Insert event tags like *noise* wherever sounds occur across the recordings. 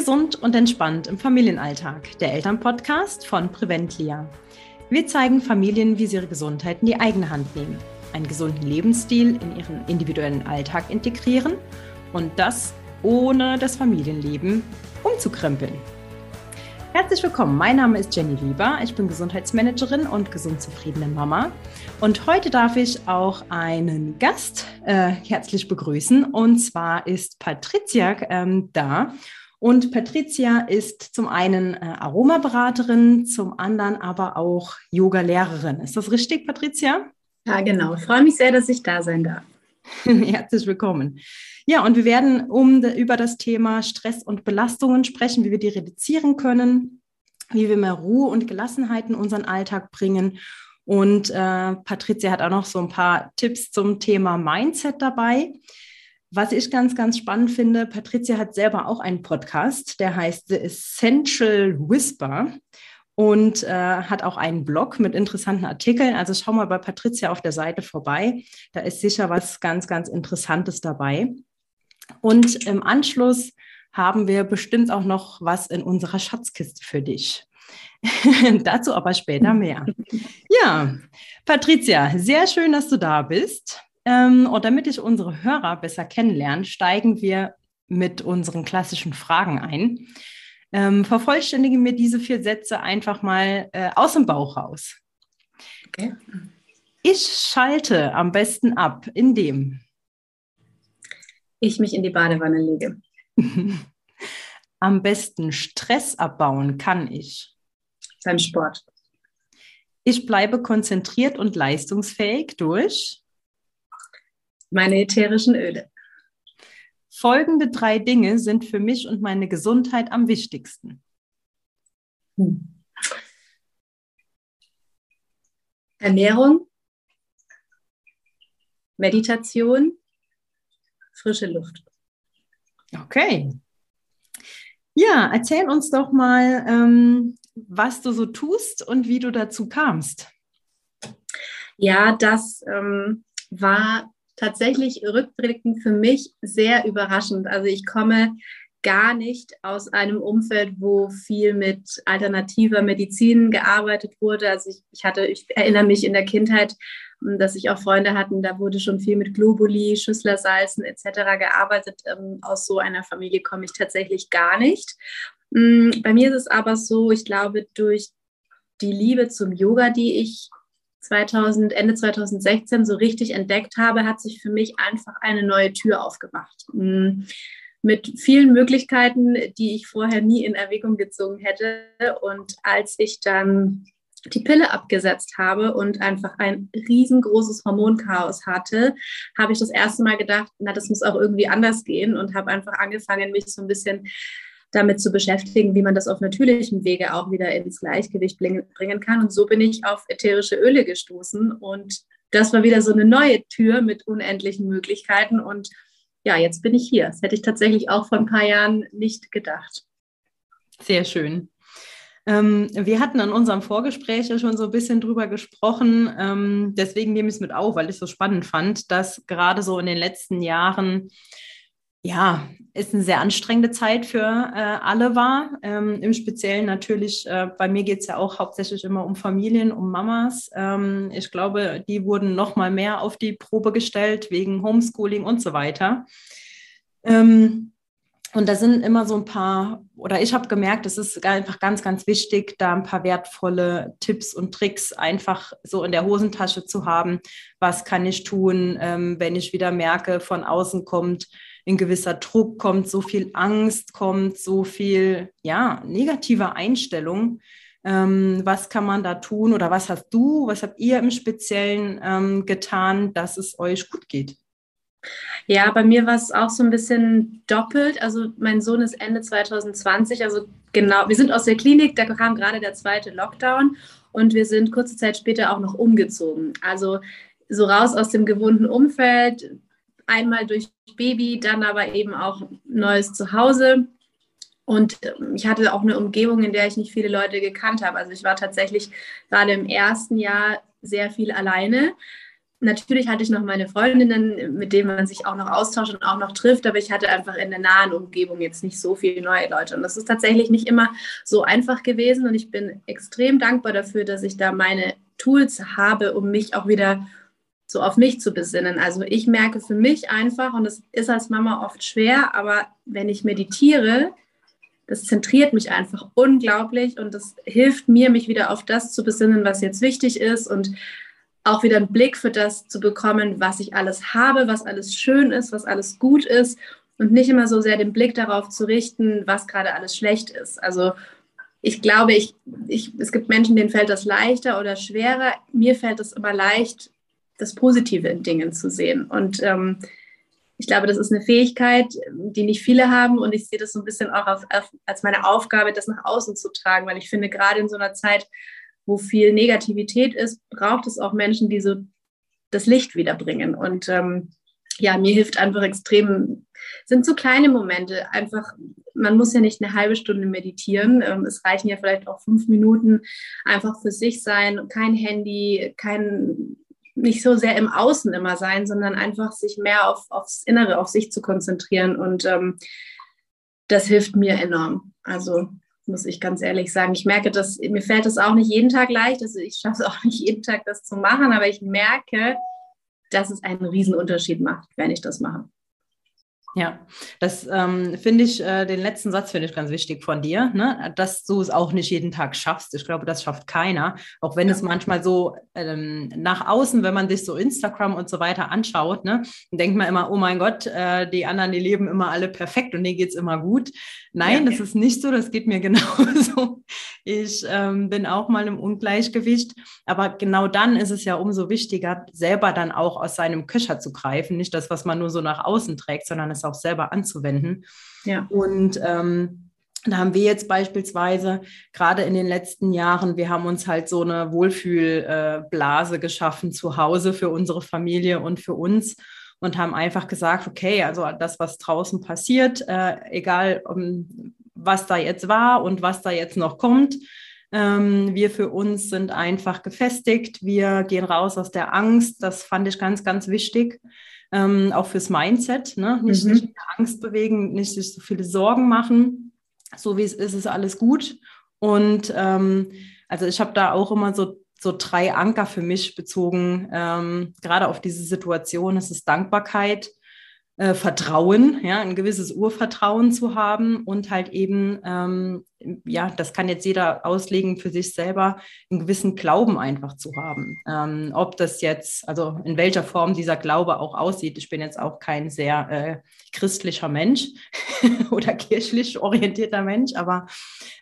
Gesund und entspannt im Familienalltag, der Elternpodcast von Preventlia. Wir zeigen Familien, wie sie ihre Gesundheit in die eigene Hand nehmen, einen gesunden Lebensstil in ihren individuellen Alltag integrieren und das ohne das Familienleben umzukrempeln. Herzlich willkommen, mein Name ist Jenny Lieber, ich bin Gesundheitsmanagerin und gesund zufriedene Mama. Und heute darf ich auch einen Gast äh, herzlich begrüßen und zwar ist Patricia ähm, da. Und Patricia ist zum einen äh, Aromaberaterin, zum anderen aber auch Yoga-Lehrerin. Ist das richtig, Patricia? Ja, genau. Ich freue mich sehr, dass ich da sein darf. *laughs* Herzlich willkommen. Ja, und wir werden um, über das Thema Stress und Belastungen sprechen, wie wir die reduzieren können, wie wir mehr Ruhe und Gelassenheit in unseren Alltag bringen. Und äh, Patricia hat auch noch so ein paar Tipps zum Thema Mindset dabei. Was ich ganz, ganz spannend finde, Patricia hat selber auch einen Podcast, der heißt The Essential Whisper und äh, hat auch einen Blog mit interessanten Artikeln. Also schau mal bei Patricia auf der Seite vorbei. Da ist sicher was ganz, ganz Interessantes dabei. Und im Anschluss haben wir bestimmt auch noch was in unserer Schatzkiste für dich. *laughs* Dazu aber später mehr. *laughs* Ja, Patricia, sehr schön, dass du da bist. Ähm, und damit ich unsere Hörer besser kennenlerne, steigen wir mit unseren klassischen Fragen ein. Ähm, vervollständige mir diese vier Sätze einfach mal äh, aus dem Bauch raus. Okay. Ich schalte am besten ab, indem ich mich in die Badewanne lege. *laughs* am besten Stress abbauen kann ich. Beim Sport. Ich bleibe konzentriert und leistungsfähig durch meine ätherischen Öle. Folgende drei Dinge sind für mich und meine Gesundheit am wichtigsten. Hm. Ernährung, Meditation, frische Luft. Okay. Ja, erzähl uns doch mal, ähm, was du so tust und wie du dazu kamst. Ja, das ähm, war tatsächlich rückblickend für mich sehr überraschend. Also ich komme gar nicht aus einem Umfeld, wo viel mit alternativer Medizin gearbeitet wurde. Also ich, ich hatte, ich erinnere mich in der Kindheit, hm, dass ich auch Freunde hatten, da wurde schon viel mit Globuli, Schüsslersalzen etc. gearbeitet. Ähm, aus so einer Familie komme ich tatsächlich gar nicht. Hm, bei mir ist es aber so, ich glaube, durch die Liebe zum Yoga, die ich 2000, Ende 2016 so richtig entdeckt habe, hat sich für mich einfach eine neue Tür aufgemacht. Mm, mit vielen Möglichkeiten, die ich vorher nie in Erwägung gezogen hätte. Und als ich dann die Pille abgesetzt habe und einfach ein riesengroßes Hormonchaos hatte, habe ich das erste Mal gedacht, na, das muss auch irgendwie anders gehen und habe einfach angefangen, mich so ein bisschen damit zu beschäftigen, wie man das auf natürlichem Wege auch wieder ins Gleichgewicht bringen kann. Und so bin ich auf ätherische Öle gestoßen. Und das war wieder so eine neue Tür mit unendlichen Möglichkeiten. Und ja, jetzt bin ich hier. Das hätte ich tatsächlich auch vor ein paar Jahren nicht gedacht. Sehr schön. Ähm, wir hatten in unserem Vorgespräch ja schon so ein bisschen drüber gesprochen. Ähm, deswegen nehme ich es mit auf, weil ich es so spannend fand, dass gerade so in den letzten Jahren ja, ist eine sehr anstrengende Zeit für äh, alle war. Ähm, Im Speziellen natürlich, äh, bei mir geht es ja auch hauptsächlich immer um Familien, um Mamas. Ähm, ich glaube, die wurden noch mal mehr auf die Probe gestellt wegen Homeschooling und so weiter. Ähm, und da sind immer so ein paar, oder ich habe gemerkt, es ist einfach ganz, ganz wichtig, da ein paar wertvolle Tipps und Tricks einfach so in der Hosentasche zu haben. Was kann ich tun, ähm, wenn ich wieder merke, von außen kommt ein gewisser Druck kommt, so viel Angst kommt, so viel ja, negative Einstellung. Ähm, was kann man da tun oder was hast du, was habt ihr im Speziellen ähm, getan, dass es euch gut geht? Ja, bei mir war es auch so ein bisschen doppelt. Also mein Sohn ist Ende 2020, also genau, wir sind aus der Klinik, da kam gerade der zweite Lockdown und wir sind kurze Zeit später auch noch umgezogen. Also so raus aus dem gewohnten Umfeld, einmal durch Baby, dann aber eben auch neues Zuhause. Und ähm, ich hatte auch eine Umgebung, in der ich nicht viele Leute gekannt habe. Also ich war tatsächlich gerade im ersten Jahr sehr viel alleine. natürlich hatte ich noch meine Freundinnen, mit denen man sich auch noch austauscht und auch noch trifft, aber ich hatte einfach in der nahen Umgebung jetzt nicht so viele neue Leute. Und das ist tatsächlich nicht immer so einfach gewesen. Und ich bin extrem dankbar dafür, dass ich da meine Tools habe, um mich auch wieder so auf mich zu besinnen. Also ich merke für mich einfach, und das ist als Mama oft schwer, aber wenn ich meditiere, das zentriert mich einfach unglaublich und das hilft mir, mich wieder auf das zu besinnen, was jetzt wichtig ist und auch wieder einen Blick für das zu bekommen, was ich alles habe, was alles schön ist, was alles gut ist und nicht immer so sehr den Blick darauf zu richten, was gerade alles schlecht ist. Also ich glaube, ich, ich, es gibt Menschen, denen fällt das leichter oder schwerer. Mir fällt es immer leicht, das Positive in Dingen zu sehen. Und ähm, ich glaube, das ist eine Fähigkeit, die nicht viele haben. Und ich sehe das so ein bisschen auch auf, auf, als meine Aufgabe, das nach außen zu tragen, weil ich finde, gerade in so einer Zeit, wo viel Negativität ist, braucht es auch Menschen, die so das Licht wiederbringen. Und ähm, ja, mir hilft einfach extrem, sind so kleine Momente. Einfach, man muss ja nicht eine halbe Stunde meditieren. Ähm, es reichen ja vielleicht auch fünf Minuten einfach für sich sein, kein Handy, kein nicht so sehr im Außen immer sein, sondern einfach sich mehr auf, aufs Innere, auf sich zu konzentrieren. Und ähm, das hilft mir enorm. Also muss ich ganz ehrlich sagen. Ich merke, dass mir fällt es auch nicht jeden Tag leicht. Also ich schaffe es *laughs* auch nicht jeden Tag, das zu machen, aber ich merke, dass es einen Riesenunterschied macht, wenn ich das mache. Ja, das ähm, finde ich, äh, den letzten Satz finde ich ganz wichtig von dir, ne? dass du es auch nicht jeden Tag schaffst. Ich glaube, das schafft keiner, auch wenn ja. es manchmal so ähm, nach außen, wenn man sich so Instagram und so weiter anschaut, ne, denkt man immer, oh mein Gott, äh, die anderen, die leben immer alle perfekt und denen geht es immer gut. Nein, ja. das ist nicht so, das geht mir *laughs* genauso. Ich ähm, bin auch mal im Ungleichgewicht, aber genau dann ist es ja umso wichtiger, selber dann auch aus seinem Köcher zu greifen, nicht das, was man nur so nach außen trägt, sondern es es auch selber anzuwenden. Ja. Und ähm, da haben wir jetzt beispielsweise gerade in den letzten Jahren, wir haben uns halt so eine Wohlfühlblase äh, geschaffen zu Hause für unsere Familie und für uns und haben einfach gesagt, okay, also das, was draußen passiert, äh, egal um, was da jetzt war und was da jetzt noch kommt, ähm, wir für uns sind einfach gefestigt. Wir gehen raus aus der Angst. Das fand ich ganz, ganz wichtig ähm, auch fürs Mindset, ne? nicht, mhm. nicht in Angst bewegen, nicht sich so viele Sorgen machen. So wie es ist, ist alles gut. Und ähm, also ich habe da auch immer so, so drei Anker für mich bezogen, ähm, gerade auf diese Situation. Es ist Dankbarkeit, äh, Vertrauen, ja, ein gewisses Urvertrauen zu haben und halt eben, ähm, ja, das kann jetzt jeder auslegen für sich selber, einen gewissen Glauben einfach zu haben. Ähm, ob das jetzt, also in welcher Form dieser Glaube auch aussieht. Ich bin jetzt auch kein sehr äh, christlicher Mensch *laughs* oder kirchlich orientierter Mensch, aber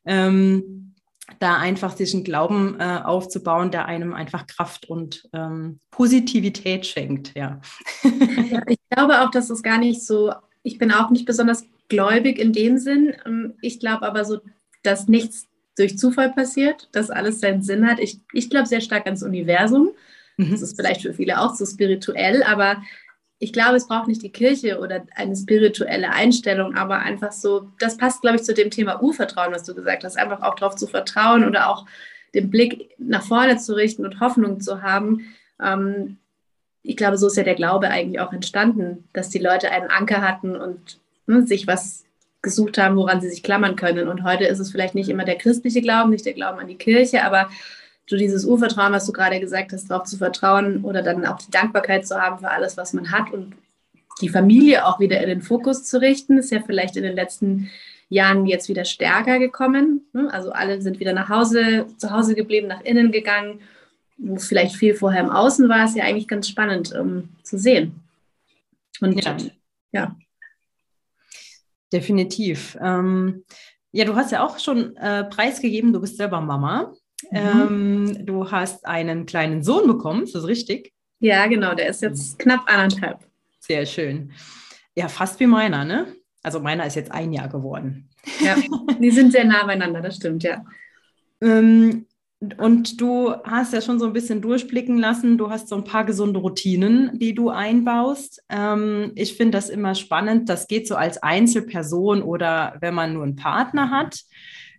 ähm, da einfach sich einen Glauben äh, aufzubauen, der einem einfach Kraft und ähm, Positivität schenkt, ja. ja. Ich glaube auch, dass es gar nicht so, ich bin auch nicht besonders gläubig in dem Sinn. Ähm, ich glaube aber so, dass nichts durch Zufall passiert, dass alles seinen Sinn hat. Ich, ich glaube sehr stark ans Universum. Mhm. Das ist vielleicht für viele auch so spirituell, aber ich glaube, es braucht nicht die Kirche oder eine spirituelle Einstellung, aber einfach so, das passt, glaube ich, zu dem Thema Urvertrauen, was du gesagt hast, einfach auch darauf zu vertrauen oder auch den Blick nach vorne zu richten und Hoffnung zu haben. Ähm, ich glaube, so ist ja der Glaube eigentlich auch entstanden, dass die Leute einen Anker hatten und ne, sich was gesucht haben, woran sie sich klammern können. Und heute ist es vielleicht nicht immer der christliche Glauben, nicht der Glauben an die Kirche, aber so dieses Urvertrauen, was du gerade gesagt hast, darauf zu vertrauen oder dann auch die Dankbarkeit zu haben für alles, was man hat und die Familie auch wieder in den Fokus zu richten, ist ja vielleicht in den letzten Jahren jetzt wieder stärker gekommen. Ne? Also alle sind wieder nach Hause, zu Hause geblieben, nach innen gegangen, wo es vielleicht viel vorher im Außen war, ist ja eigentlich ganz spannend um, zu sehen. Und ja. ja. Definitiv. Ähm, ja, du hast ja auch schon äh, preisgegeben, du bist selber Mama. Mhm. Ähm, du hast einen kleinen Sohn bekommen, ist das richtig? Ja, genau, der ist jetzt knapp anderthalb. Sehr schön. Ja, fast wie meiner, ne? Also meiner ist jetzt ein Jahr geworden. Ja, *laughs* die sind sehr nah beieinander, das stimmt, ja. Ähm, und du hast ja schon so ein bisschen durchblicken lassen, du hast so ein paar gesunde Routinen, die du einbaust. Ähm, ich finde das immer spannend. Das geht so als Einzelperson oder wenn man nur einen Partner hat.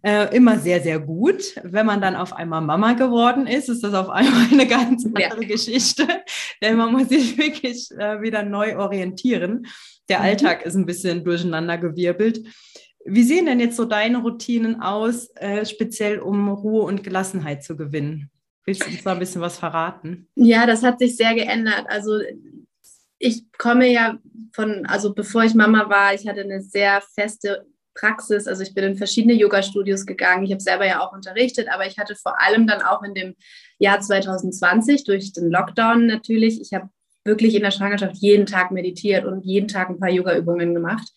Äh, immer sehr, sehr gut. Wenn man dann auf einmal Mama geworden ist, ist das auf einmal eine ganz andere ja. Geschichte, *laughs* denn man muss sich *laughs* wirklich äh, wieder neu orientieren. Der mhm. Alltag ist ein bisschen durcheinander gewirbelt. Wie sehen denn jetzt so deine Routinen aus, äh, speziell um Ruhe und Gelassenheit zu gewinnen? Willst du uns da ein bisschen was verraten? Ja, das hat sich sehr geändert. Also ich komme ja von, also bevor ich Mama war, ich hatte eine sehr feste Praxis. Also ich bin in verschiedene Yoga-Studios gegangen. Ich habe selber ja auch unterrichtet, aber ich hatte vor allem dann auch in dem Jahr 2020 durch den Lockdown natürlich, ich habe wirklich in der Schwangerschaft jeden Tag meditiert und jeden Tag ein paar Yoga-Übungen gemacht.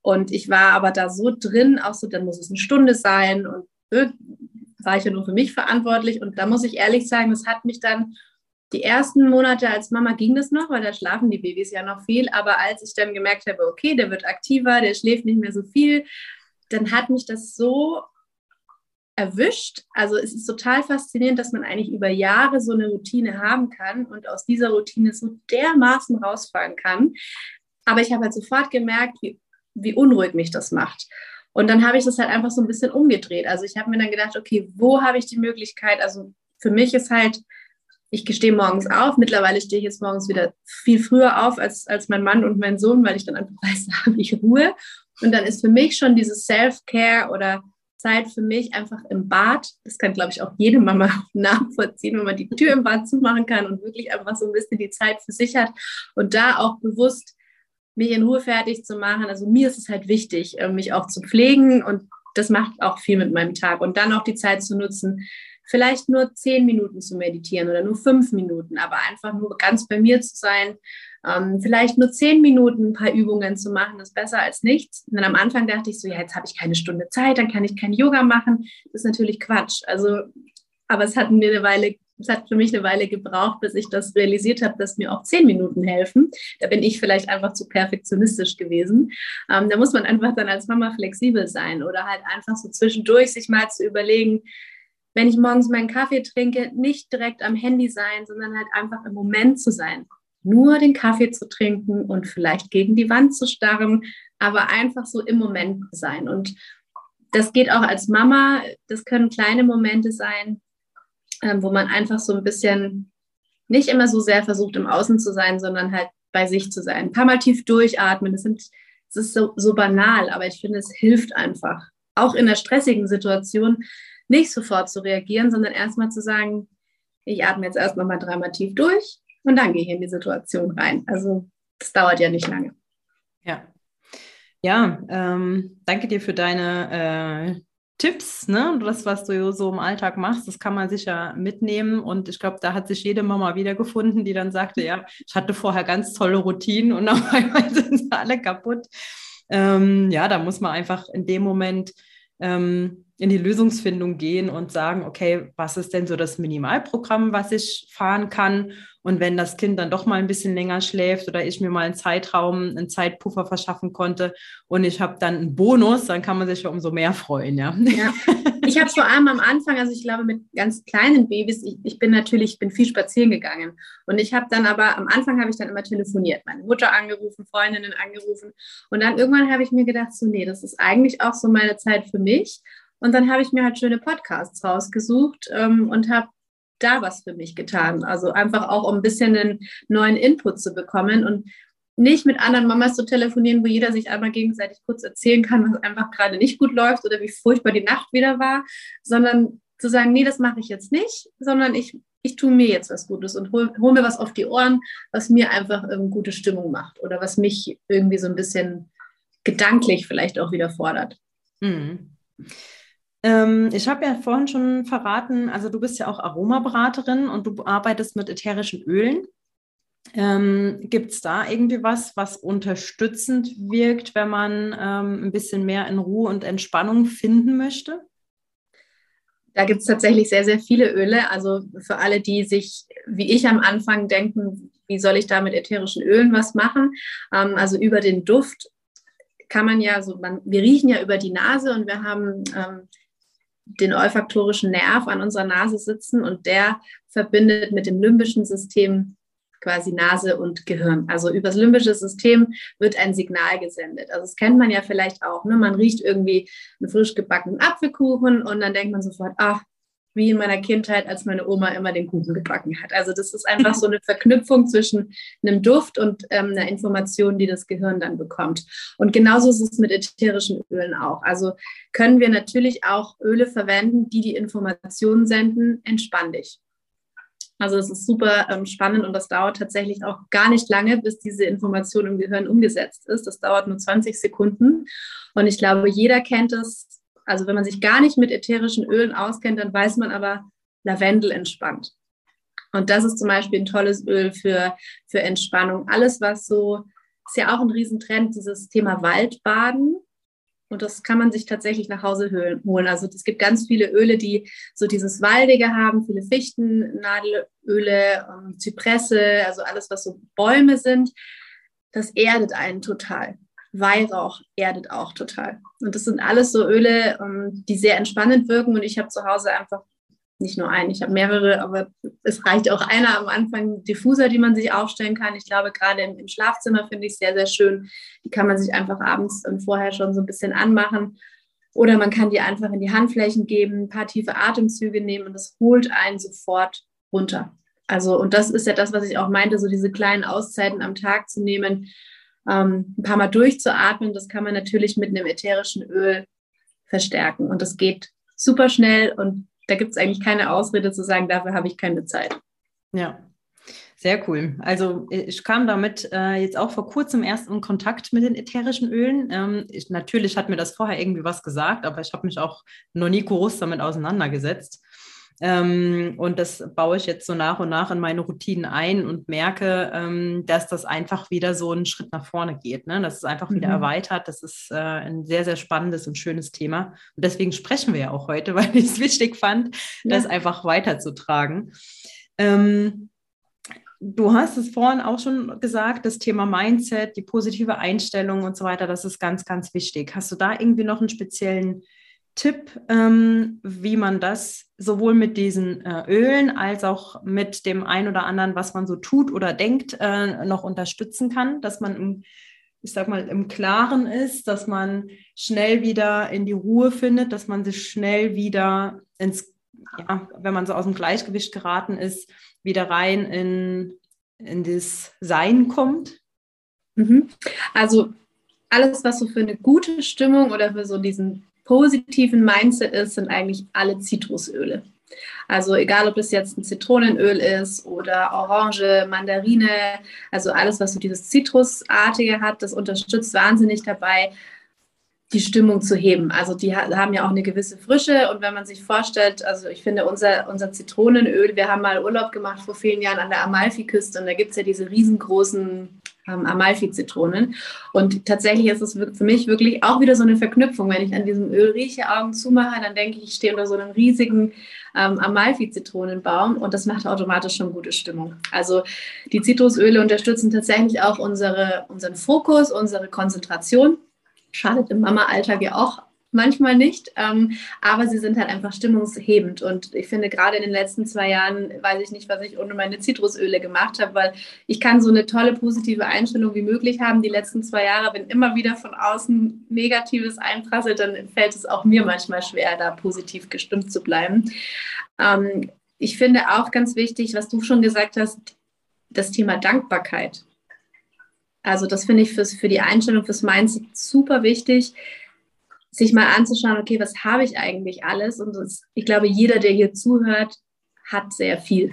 Und ich war aber da so drin, auch so, dann muss es eine Stunde sein und war ich ja nur für mich verantwortlich. Und da muss ich ehrlich sagen, das hat mich dann die ersten Monate als Mama ging das noch, weil da schlafen die Babys ja noch viel. Aber als ich dann gemerkt habe, okay, der wird aktiver, der schläft nicht mehr so viel, dann hat mich das so erwischt. Also es ist total faszinierend, dass man eigentlich über Jahre so eine Routine haben kann und aus dieser Routine so dermaßen rausfallen kann. Aber ich habe halt sofort gemerkt, wie, wie unruhig mich das macht. Und dann habe ich das halt einfach so ein bisschen umgedreht. Also ich habe mir dann gedacht, okay, wo habe ich die Möglichkeit? Also für mich ist halt ich gestehe morgens auf. Mittlerweile stehe ich jetzt morgens wieder viel früher auf als, als mein Mann und mein Sohn, weil ich dann einfach *laughs* weiß, da habe ich Ruhe. Und dann ist für mich schon dieses Self-Care oder Zeit für mich einfach im Bad. Das kann, glaube ich, auch jede Mama *laughs* nachvollziehen, wenn man die Tür im Bad zumachen kann und wirklich einfach so ein bisschen die Zeit für sich hat und da auch bewusst mich in Ruhe fertig zu machen. Also mir ist es halt wichtig, äh, mich auch zu pflegen und das macht auch viel mit meinem Tag. Und dann auch die Zeit zu nutzen, vielleicht nur zehn Minuten zu meditieren oder nur fünf Minuten, aber einfach nur ganz bei mir zu sein, ähm, vielleicht nur zehn Minuten ein paar Übungen zu machen, ist besser als nichts. Und dann am Anfang dachte ich so, ja, jetzt habe ich keine Stunde Zeit, dann kann ich kein Yoga machen. Das ist natürlich Quatsch. Also, aber es hat mir eine Weile es hat für mich eine Weile gebraucht, bis ich das realisiert habe, dass mir auch zehn Minuten helfen. Da bin ich vielleicht einfach zu perfektionistisch gewesen. Ähm, da muss man einfach dann als Mama flexibel sein oder halt einfach so zwischendurch sich mal zu überlegen, wenn ich morgens meinen Kaffee trinke, nicht direkt am Handy sein, sondern halt einfach im Moment zu sein. Nur den Kaffee zu trinken und vielleicht gegen die Wand zu starren, aber einfach so im Moment sein. Und das geht auch als Mama. Das können kleine Momente sein, ähm, wo man einfach so ein bisschen nicht immer so sehr versucht, im Außen zu sein, sondern halt bei sich zu sein. Ein paar Mal tief durchatmen. Das, sind, das ist so, so banal, aber ich finde, es hilft einfach. Auch in einer stressigen Situation nicht sofort zu reagieren, sondern erstmal zu sagen, ich atme jetzt erst nochmal dreimal tief durch und dann gehe ich in die Situation rein. Also das dauert ja nicht lange. Ja. Ja, ähm, danke dir für deine äh, Tipps, ne? Das, was du so im Alltag machst, das kann man sicher mitnehmen. Und ich glaube, da hat sich jede Mama wiedergefunden, die dann sagte, ja, ich hatte vorher ganz tolle Routinen und *laughs* auf einmal sind sie alle kaputt. Ähm, ja, da muss man einfach in dem Moment ähm, in die Lösungsfindung gehen und sagen, okay, was ist denn so das Minimalprogramm, was ich fahren kann? Und wenn das Kind dann doch mal ein bisschen länger schläft oder ich mir mal einen Zeitraum, einen Zeitpuffer verschaffen konnte und ich habe dann einen Bonus, dann kann man sich ja umso mehr freuen, ja. ja. Ich habe vor allem am Anfang, also ich glaube mit ganz kleinen Babys, ich, ich bin natürlich, ich bin viel spazieren gegangen und ich habe dann aber, am Anfang habe ich dann immer telefoniert, meine Mutter angerufen, Freundinnen angerufen und dann irgendwann habe ich mir gedacht, so nee, das ist eigentlich auch so meine Zeit für mich und dann habe ich mir halt schöne Podcasts rausgesucht ähm, und habe da was für mich getan. Also einfach auch, um ein bisschen einen neuen Input zu bekommen und nicht mit anderen Mamas zu telefonieren, wo jeder sich einmal gegenseitig kurz erzählen kann, was einfach gerade nicht gut läuft oder wie furchtbar die Nacht wieder war, sondern zu sagen, nee, das mache ich jetzt nicht, sondern ich, ich tue mir jetzt was Gutes und hole hol mir was auf die Ohren, was mir einfach ähm, gute Stimmung macht oder was mich irgendwie so ein bisschen gedanklich vielleicht auch wieder fordert. Mhm. Ähm, ich habe ja vorhin schon verraten, also du bist ja auch Aromaberaterin und du arbeitest mit ätherischen Ölen. Ähm, Gibt es da irgendwie was, was unterstützend wirkt, wenn man ähm, ein bisschen mehr in Ruhe und Entspannung finden möchte? Da gibt es tatsächlich sehr, sehr viele Öle. Also für alle, die sich, wie ich am Anfang denken, wie soll ich da mit ätherischen Ölen was machen? Ähm, also über den Duft kann man ja so, man, wir riechen ja über die Nase und wir haben ähm, den olfaktorischen Nerv an unserer Nase sitzen und der verbindet mit dem limbischen System quasi Nase und Gehirn. Also übers limbische System wird ein Signal gesendet. Also das kennt man ja vielleicht auch. Ne? Man riecht irgendwie einen frisch gebackenen Apfelkuchen und dann denkt man sofort, ach, wie in meiner Kindheit, als meine Oma immer den Kuchen gebacken hat. Also das ist einfach so eine Verknüpfung zwischen einem Duft und ähm, einer Information, die das Gehirn dann bekommt. Und genauso ist es mit ätherischen Ölen auch. Also können wir natürlich auch Öle verwenden, die die Informationen senden, entspann dich. Also es ist super ähm, spannend und das dauert tatsächlich auch gar nicht lange, bis diese Information im Gehirn umgesetzt ist. Das dauert nur 20 Sekunden. Und ich glaube, jeder kennt es. Also wenn man sich gar nicht mit ätherischen Ölen auskennt, dann weiß man aber, Lavendel entspannt. Und das ist zum Beispiel ein tolles Öl für, für Entspannung. Alles, was so, ist ja auch ein Riesentrend, dieses Thema Waldbaden. Und das kann man sich tatsächlich nach Hause holen. Also es gibt ganz viele Öle, die so dieses Waldige haben, viele Fichten, Nadelöle, ähm, Zypresse, also alles, was so Bäume sind. Das erdet einen total. Weihrauch erdet auch total. Und das sind alles so Öle, ähm, die sehr entspannend wirken. Und ich habe zu Hause einfach nicht nur einen, ich habe mehrere, aber es reicht auch einer am Anfang, Diffuser, die man sich aufstellen kann. Ich glaube, gerade im, im Schlafzimmer finde ich sehr, sehr schön. Die kann man sich einfach abends und vorher schon so ein bisschen anmachen. Oder man kann die einfach in die Handflächen geben, ein paar tiefe Atemzüge nehmen und das holt einen sofort runter. Also, und das ist ja das, was ich auch meinte, so diese kleinen Auszeiten am Tag zu nehmen, ähm, ein paar Mal durchzuatmen. Das kann man natürlich mit einem ätherischen Öl verstärken. Und das geht super schnell und da gibt es eigentlich keine Ausrede zu sagen, dafür habe ich keine Zeit. Ja, sehr cool. Also ich kam damit äh, jetzt auch vor kurzem erst in Kontakt mit den ätherischen Ölen. Ähm, ich, natürlich hat mir das vorher irgendwie was gesagt, aber ich habe mich auch noch nie groß damit auseinandergesetzt. Ähm, und das baue ich jetzt so nach und nach in meine Routinen ein und merke, ähm, dass das einfach wieder so einen Schritt nach vorne geht. Ne? Dass es einfach wieder mhm. erweitert. Das ist äh, ein sehr, sehr spannendes und schönes Thema. Und deswegen sprechen wir ja auch heute, *laughs* weil ich es wichtig fand, ja. das einfach weiterzutragen. Ähm, Du hast es vorhin auch schon gesagt, das Thema Mindset, die positive Einstellung und so weiter, das ist ganz, ganz wichtig. Hast du da irgendwie noch einen speziellen Tipp, ähm, wie man das sowohl mit diesen äh, Ölen als auch mit dem ein oder anderen, was man so tut oder denkt, äh, noch unterstützen kann, dass man im, ich sag mal, im Klaren ist, dass man schnell wieder in die Ruhe findet, dass man sich schnell wieder ins, ja, wenn man so aus dem Gleichgewicht geraten ist, wieder rein in, in das Sein kommt? Mhm. Also alles, was so für eine gute Stimmung oder für so diesen positiven Mindset ist, sind eigentlich alle Zitrusöle. Also egal, ob das jetzt ein Zitronenöl ist oder Orange, Mandarine, also alles, was so dieses Zitrusartige hat, das unterstützt wahnsinnig dabei, die Stimmung zu heben. Also die haben ja auch eine gewisse Frische und wenn man sich vorstellt, also ich finde unser, unser Zitronenöl, wir haben mal Urlaub gemacht vor vielen Jahren an der Amalfiküste und da gibt es ja diese riesengroßen ähm, Amalfi-Zitronen. Und tatsächlich ist es für mich wirklich auch wieder so eine Verknüpfung. Wenn ich an diesem Öl rieche, Augen zumache, dann denke ich, ich stehe unter so einem riesigen ähm, Amalfi-Zitronenbaum und das macht automatisch schon gute Stimmung. Also die Zitrusöle unterstützen tatsächlich auch unsere, unseren Fokus, unsere Konzentration. Schadet im Mama-Alltag ja auch manchmal nicht, ähm, aber sie sind halt einfach stimmungshebend. Und ich finde, gerade in den letzten zwei Jahren weiß ich nicht, was ich ohne meine Zitrusöle gemacht habe, weil ich kann so eine tolle positive Einstellung wie möglich haben. Die letzten zwei Jahre, wenn immer wieder von außen Negatives einprasselt, dann fällt es auch mir manchmal schwer, da positiv gestimmt zu bleiben. Ähm, ich finde auch ganz wichtig, was du schon gesagt hast, das Thema Dankbarkeit. Also das finde ich fürs, für die Einstellung, fürs Mindset super wichtig sich mal anzuschauen, okay, was habe ich eigentlich alles? Und das, ich glaube, jeder, der hier zuhört, hat sehr viel.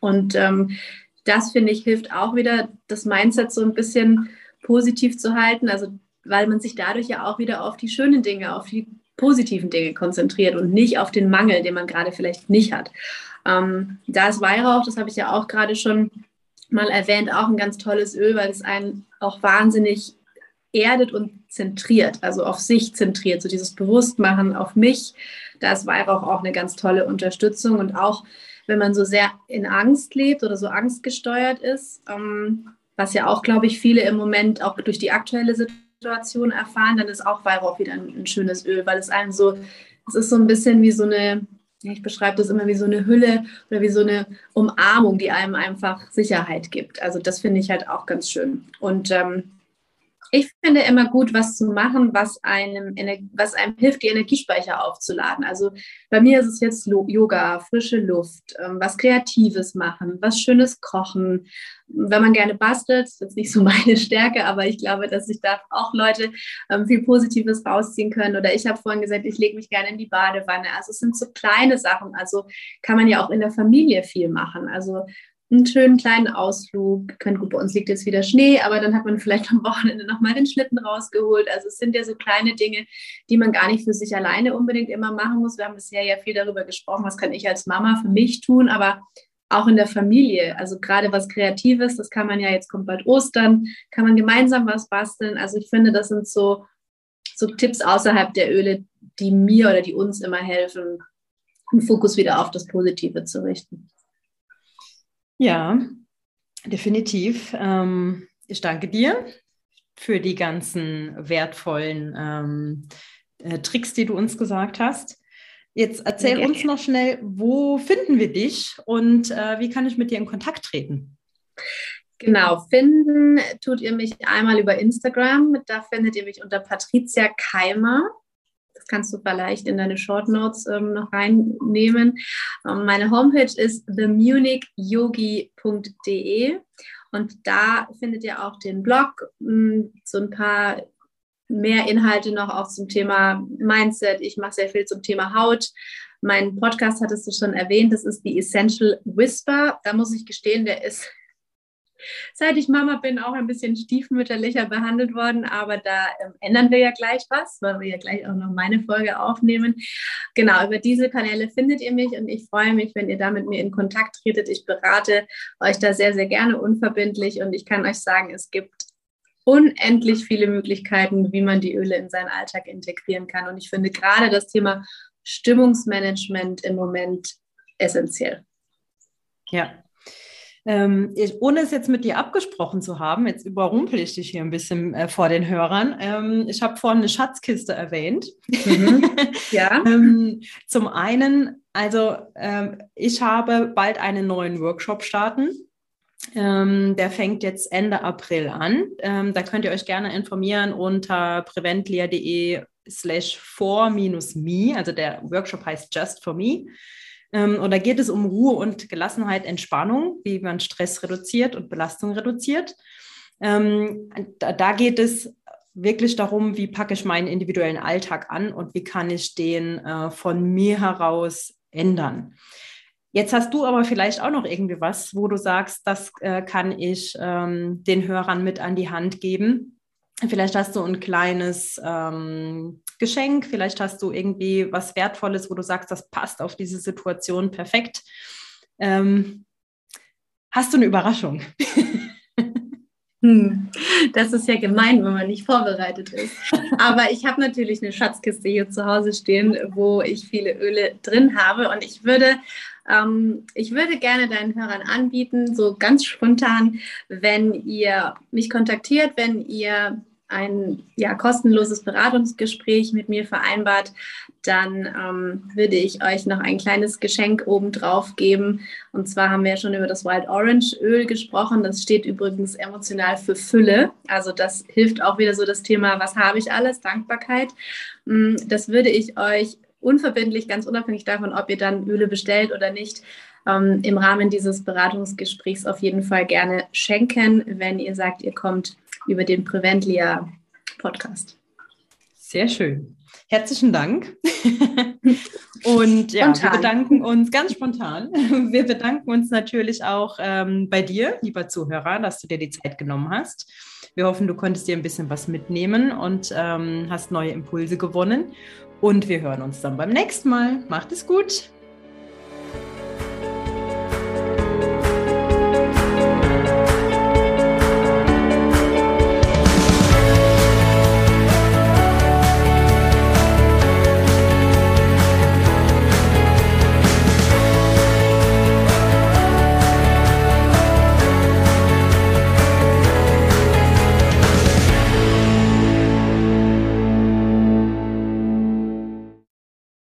Und ähm, das, finde ich, hilft auch wieder, das Mindset so ein bisschen positiv zu halten. Also, weil man sich dadurch ja auch wieder auf die schönen Dinge, auf die positiven Dinge konzentriert und nicht auf den Mangel, den man gerade vielleicht nicht hat. Ähm, da ist Weihrauch, das habe ich ja auch gerade schon mal erwähnt, auch ein ganz tolles Öl, weil es einen auch wahnsinnig erdet und zentriert, also auf sich zentriert, so dieses Bewusstmachen auf mich. Da ist Weihrauch auch eine ganz tolle Unterstützung und auch wenn man so sehr in Angst lebt oder so angstgesteuert ist, ähm, was ja auch, glaube ich, viele im Moment auch durch die aktuelle Situation erfahren, dann ist auch Weihrauch wieder ein, schönes Öl, weil es einem so, es ist so ein bisschen wie so eine ich beschreibe das immer wie so eine Hülle oder wie so eine Umarmung, die einem einfach Sicherheit gibt. Also das finde ich halt auch ganz schön. Und ähm, ich finde immer gut, was zu machen, was einem, was einem hilft, die Energiespeicher aufzuladen. Also bei mir ist es jetzt Yoga, frische Luft, ähm, was Kreatives machen, was Schönes kochen. Wenn man gerne bastelt, ist jetzt nicht so *laughs* meine Stärke, aber ich glaube, dass sich da auch Leute ähm, viel Positives rausziehen können. Oder ich habe vorhin gesagt, ich lege mich gerne in die Badewanne. Also es sind so kleine Sachen. Also kann man ja auch in der Familie viel machen. Also einen schönen kleinen Ausflug. Gut, bei uns liegt jetzt wieder Schnee, aber dann hat man vielleicht am Wochenende nochmal den Schlitten rausgeholt. Also es sind ja so kleine Dinge, die man gar nicht für sich alleine unbedingt immer machen muss. Wir haben bisher ja viel darüber gesprochen, was kann ich als Mama für mich tun, aber auch in der Familie. Also gerade was Kreatives, das kann man ja, jetzt kommt bald Ostern, kann man gemeinsam was basteln. Also ich finde, das sind so, so Tipps außerhalb der Öle, die mir oder die uns immer helfen, den Fokus wieder auf das Positive zu richten. Ja, definitiv. Ähm, ich danke dir für die ganzen wertvollen ähm, äh, Tricks, die du uns gesagt hast. Jetzt erzähl okay. uns noch schnell, wo finden wir dich und äh, wie kann ich mit dir in Kontakt treten? Genau, finden tut ihr mich einmal über Instagram. Da findet ihr mich unter Patricia Keimer kannst du vielleicht in deine Short Notes ähm, noch reinnehmen. Ähm, meine Homepage ist themunichyogi.de und da findet ihr auch den Blog, mh, hm, so ein paar mehr Inhalte noch auch zum Thema Mindset. Ich mache sehr viel zum Thema Haut. Mein Podcast hattest du schon erwähnt, das ist die Essential Whisper. Da muss ich gestehen, der ist seit ich Mama bin, auch ein bisschen stiefmütterlicher behandelt worden. Aber da ähm, ändern wir ja gleich was, weil wir ja gleich auch noch meine Folge aufnehmen. Genau, über diese Kanäle findet ihr mich und ich freue mich, wenn ihr da mit mir in Kontakt tretet. Ich berate euch da sehr, sehr gerne unverbindlich und ich kann euch sagen, es gibt unendlich viele Möglichkeiten, wie man die Öle in seinen Alltag integrieren kann. Und ich finde gerade das Thema Stimmungsmanagement im Moment essentiell. Ja, ähm, ich, ohne es jetzt mit dir abgesprochen zu haben, jetzt überrumpel ich dich hier ein bisschen äh, vor den Hörern. Ähm, ich habe vorhin eine Schatzkiste erwähnt. Mhm. *laughs* Ja. ähm, zum einen, also ähm, ich habe bald einen neuen Workshop starten. Ähm, der fängt jetzt Ende April an. Ähm, da könnt ihr euch gerne informieren unter preventlia.de slash for-me. Also der Workshop heißt Just for Me. Ähm, da geht es um Ruhe und Gelassenheit, Entspannung, wie man Stress reduziert und Belastung reduziert. Ähm, da, da geht es wirklich darum, wie packe ich meinen individuellen Alltag an und wie kann ich den äh, von mir heraus ändern. Jetzt hast du aber vielleicht auch noch irgendwie was, wo du sagst, das äh, kann ich ähm, den Hörern mit an die Hand geben. Vielleicht hast du ein kleines ähm, Geschenk, vielleicht hast du irgendwie was Wertvolles, wo du sagst, das passt auf diese Situation perfekt. Ähm, hast du eine Überraschung? *laughs* Hm, das ist ja gemein, wenn man nicht vorbereitet ist. Aber ich habe natürlich eine Schatzkiste hier zu Hause stehen, wo ich viele Öle drin habe. Und ich würde, ähm, ich würde gerne deinen Hörern anbieten, so ganz spontan, wenn ihr mich kontaktiert, wenn ihr ein ja, kostenloses Beratungsgespräch mit mir vereinbart, dann ähm, würde ich euch noch ein kleines Geschenk obendrauf geben. Und zwar haben wir ja schon über das Wild Orange Öl gesprochen. Das steht übrigens emotional für Fülle. Also das hilft auch wieder so das Thema, was habe ich alles? Dankbarkeit. Mm, das würde ich euch unverbindlich, ganz unabhängig davon, ob ihr dann Öle bestellt oder nicht, ähm, im Rahmen dieses Beratungsgesprächs auf jeden Fall gerne schenken, wenn ihr sagt, ihr kommt über den Preventlia Podcast. Sehr schön. Herzlichen Dank. *laughs* Und ja, spontan. wir bedanken uns ganz spontan. Wir bedanken uns natürlich auch ähm, bei dir, lieber Zuhörer, dass du dir die Zeit genommen hast. Wir hoffen, du konntest dir ein bisschen was mitnehmen und ähm, hast neue Impulse gewonnen. Und wir hören uns dann beim nächsten Mal. Macht es gut.